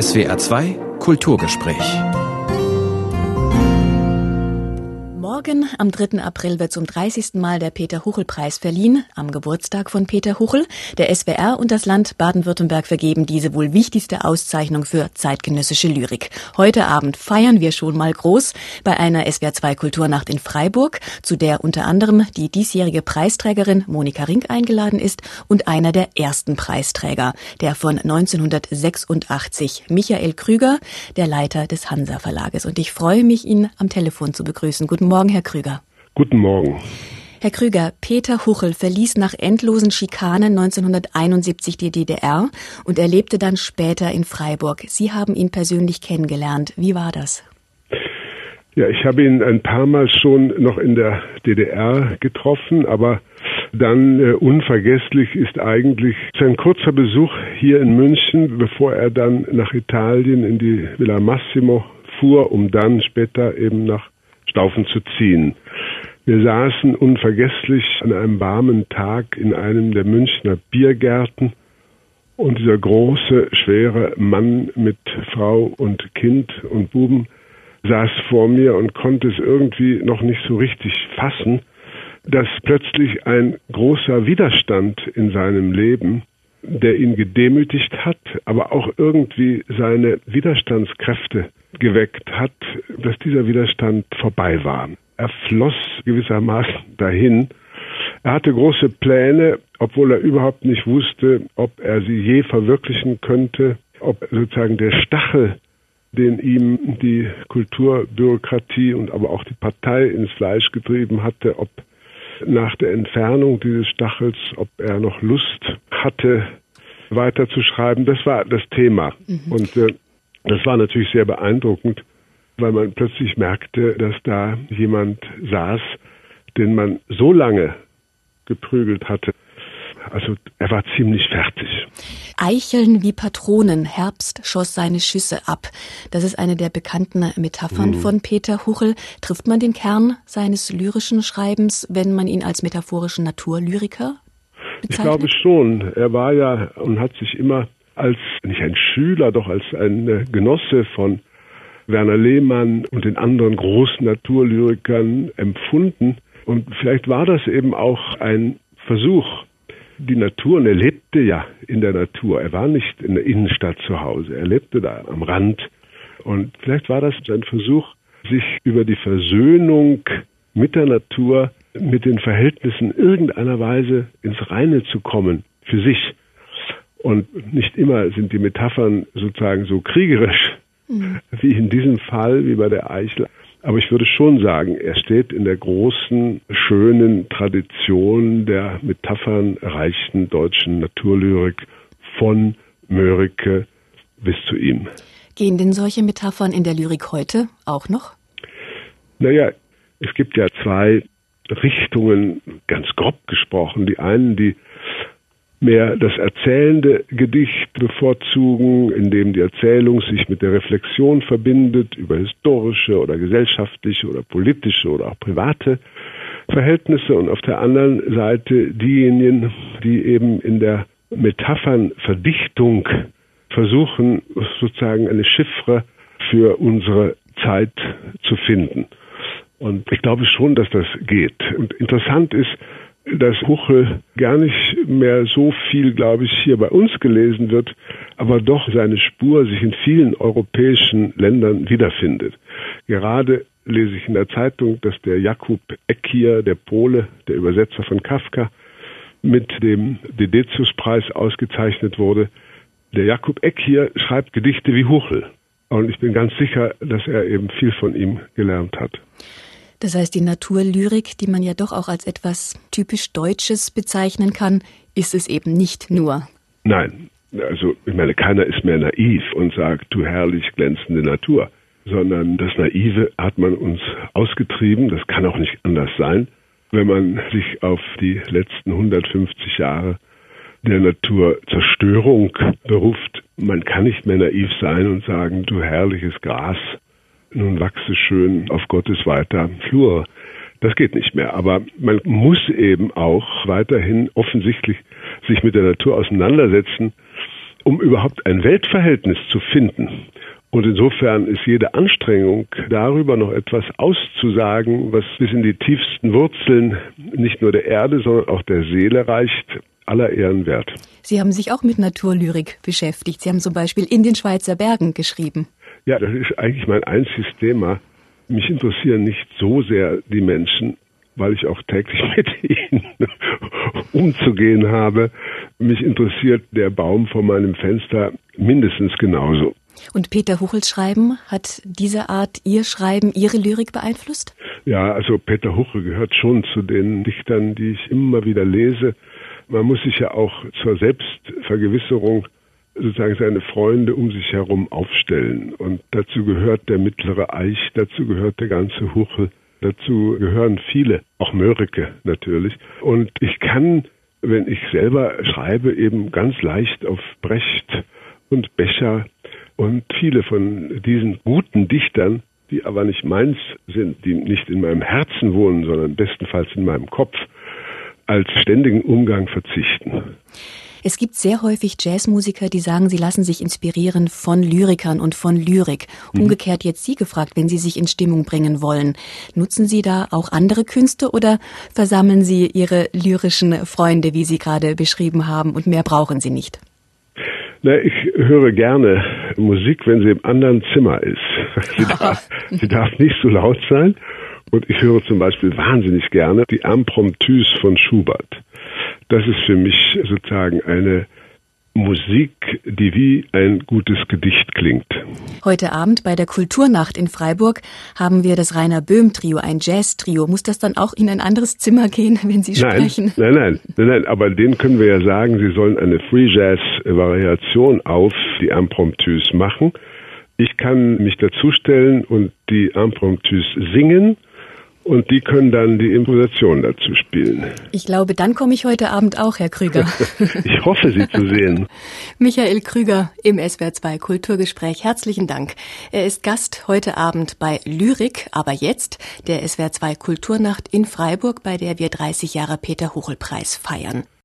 SWR 2 Kulturgespräch. Morgen, am 3. April, wird zum 30. Mal der Peter-Huchel-Preis verliehen, am Geburtstag von Peter Huchel. Der SWR und das Land Baden-Württemberg vergeben diese wohl wichtigste Auszeichnung für zeitgenössische Lyrik. Heute Abend feiern wir schon mal groß bei einer SWR 2 Kulturnacht in Freiburg, zu der unter anderem die diesjährige Preisträgerin Monika Rink eingeladen ist und einer der ersten Preisträger, der von 1986, Michael Krüger, der Leiter des Hansa Verlages. Und ich freue mich, ihn am Telefon zu begrüßen. Guten Morgen, Herr Krüger. Guten Morgen. Herr Krüger, Peter Huchel verließ nach endlosen Schikanen 1971 die DDR und er lebte dann später in Freiburg. Sie haben ihn persönlich kennengelernt. Wie war das? Ja, ich habe ihn ein paar Mal schon noch in der DDR getroffen, aber dann äh, unvergesslich ist eigentlich sein kurzer Besuch hier in München, bevor er dann nach Italien in die Villa Massimo fuhr, um dann später eben nach Staufen zu ziehen. Wir saßen unvergesslich an einem warmen Tag in einem der Münchner Biergärten und dieser große, schwere Mann mit Frau und Kind und Buben saß vor mir und konnte es irgendwie noch nicht so richtig fassen, dass plötzlich ein großer Widerstand in seinem Leben, der ihn gedemütigt hat, aber auch irgendwie seine Widerstandskräfte geweckt hat, dass dieser Widerstand vorbei war. Er floss gewissermaßen dahin. Er hatte große Pläne, obwohl er überhaupt nicht wusste, ob er sie je verwirklichen könnte, ob sozusagen der Stachel, den ihm die Kulturbürokratie und aber auch die Partei ins Fleisch getrieben hatte, ob nach der Entfernung dieses Stachels, ob er noch Lust hatte, weiterzuschreiben. Das war das Thema. Mhm. Und äh, das war natürlich sehr beeindruckend, weil man plötzlich merkte, dass da jemand saß, den man so lange geprügelt hatte. Also er war ziemlich fertig. Eicheln wie Patronen, Herbst schoss seine Schüsse ab. Das ist eine der bekannten Metaphern mhm. von Peter Huchel. Trifft man den Kern seines lyrischen Schreibens, wenn man ihn als metaphorischen Naturlyriker bezeichnet? Ich glaube schon. Er war ja und hat sich immer als nicht ein Schüler, doch als ein äh, Genosse von Werner Lehmann und den anderen großen Naturlyrikern empfunden. Und vielleicht war das eben auch ein Versuch, die Natur, und er lebte ja in der Natur. Er war nicht in der Innenstadt zu Hause. Er lebte da am Rand. Und vielleicht war das ein Versuch, sich über die Versöhnung mit der Natur, mit den Verhältnissen irgendeiner Weise ins Reine zu kommen für sich. Und nicht immer sind die Metaphern sozusagen so kriegerisch mhm. wie in diesem Fall, wie bei der Eichel. Aber ich würde schon sagen, er steht in der großen, schönen Tradition der metaphernreichen deutschen Naturlyrik von Mörike bis zu ihm. Gehen denn solche Metaphern in der Lyrik heute auch noch? Naja, es gibt ja zwei Richtungen, ganz grob gesprochen. Die einen, die mehr das erzählende Gedicht bevorzugen, in dem die Erzählung sich mit der Reflexion verbindet über historische oder gesellschaftliche oder politische oder auch private Verhältnisse und auf der anderen Seite diejenigen, die eben in der Metaphernverdichtung versuchen, sozusagen eine Chiffre für unsere Zeit zu finden. Und ich glaube schon, dass das geht. Und interessant ist, dass Huchel gar nicht mehr so viel, glaube ich, hier bei uns gelesen wird, aber doch seine Spur sich in vielen europäischen Ländern wiederfindet. Gerade lese ich in der Zeitung, dass der Jakub Ekier, der Pole, der Übersetzer von Kafka, mit dem Dedecius-Preis ausgezeichnet wurde. Der Jakub Ekier schreibt Gedichte wie Huchel. Und ich bin ganz sicher, dass er eben viel von ihm gelernt hat. Das heißt, die Naturlyrik, die man ja doch auch als etwas typisch Deutsches bezeichnen kann, ist es eben nicht nur. Nein, also ich meine, keiner ist mehr naiv und sagt, du herrlich glänzende Natur, sondern das Naive hat man uns ausgetrieben, das kann auch nicht anders sein, wenn man sich auf die letzten 150 Jahre der Naturzerstörung beruft. Man kann nicht mehr naiv sein und sagen, du herrliches Gras, nun wachse schön auf Gottes weiter Flur. Das geht nicht mehr. Aber man muss eben auch weiterhin offensichtlich sich mit der Natur auseinandersetzen, um überhaupt ein Weltverhältnis zu finden. Und insofern ist jede Anstrengung, darüber noch etwas auszusagen, was bis in die tiefsten Wurzeln nicht nur der Erde, sondern auch der Seele reicht, aller Ehren wert. Sie haben sich auch mit Naturlyrik beschäftigt. Sie haben zum Beispiel in den Schweizer Bergen geschrieben. Ja, das ist eigentlich mein einziges Thema. Mich interessieren nicht so sehr die Menschen, weil ich auch täglich mit ihnen umzugehen habe. Mich interessiert der Baum vor meinem Fenster mindestens genauso. Und Peter Huchels Schreiben, hat diese Art Ihr Schreiben, Ihre Lyrik beeinflusst? Ja, also Peter Huchel gehört schon zu den Dichtern, die ich immer wieder lese. Man muss sich ja auch zur Selbstvergewisserung sozusagen seine Freunde um sich herum aufstellen. Und dazu gehört der mittlere Eich, dazu gehört der ganze Huchel, dazu gehören viele, auch Mörike natürlich. Und ich kann, wenn ich selber schreibe, eben ganz leicht auf Brecht und Becher und viele von diesen guten Dichtern, die aber nicht meins sind, die nicht in meinem Herzen wohnen, sondern bestenfalls in meinem Kopf, als ständigen Umgang verzichten. Es gibt sehr häufig Jazzmusiker, die sagen, sie lassen sich inspirieren von Lyrikern und von Lyrik. Mhm. Umgekehrt jetzt Sie gefragt, wenn Sie sich in Stimmung bringen wollen. Nutzen Sie da auch andere Künste oder versammeln Sie Ihre lyrischen Freunde, wie Sie gerade beschrieben haben, und mehr brauchen Sie nicht? Na, ich höre gerne Musik, wenn sie im anderen Zimmer ist. Sie darf, sie darf nicht so laut sein. Und ich höre zum Beispiel wahnsinnig gerne die Impromptus von Schubert. Das ist für mich sozusagen eine Musik, die wie ein gutes Gedicht klingt. Heute Abend bei der Kulturnacht in Freiburg haben wir das Rainer Böhm Trio, ein Jazz-Trio. Muss das dann auch in ein anderes Zimmer gehen, wenn Sie nein, sprechen? Nein, nein, nein, nein, aber denen können wir ja sagen, sie sollen eine Free Jazz-Variation auf die Impromptus machen. Ich kann mich dazustellen und die Impromptus singen und die können dann die Improvisation dazu spielen. Ich glaube, dann komme ich heute Abend auch, Herr Krüger. ich hoffe, Sie zu sehen. Michael Krüger im SWR2 Kulturgespräch. Herzlichen Dank. Er ist Gast heute Abend bei Lyrik, aber jetzt der SWR2 Kulturnacht in Freiburg, bei der wir 30 Jahre Peter Huchel Preis feiern.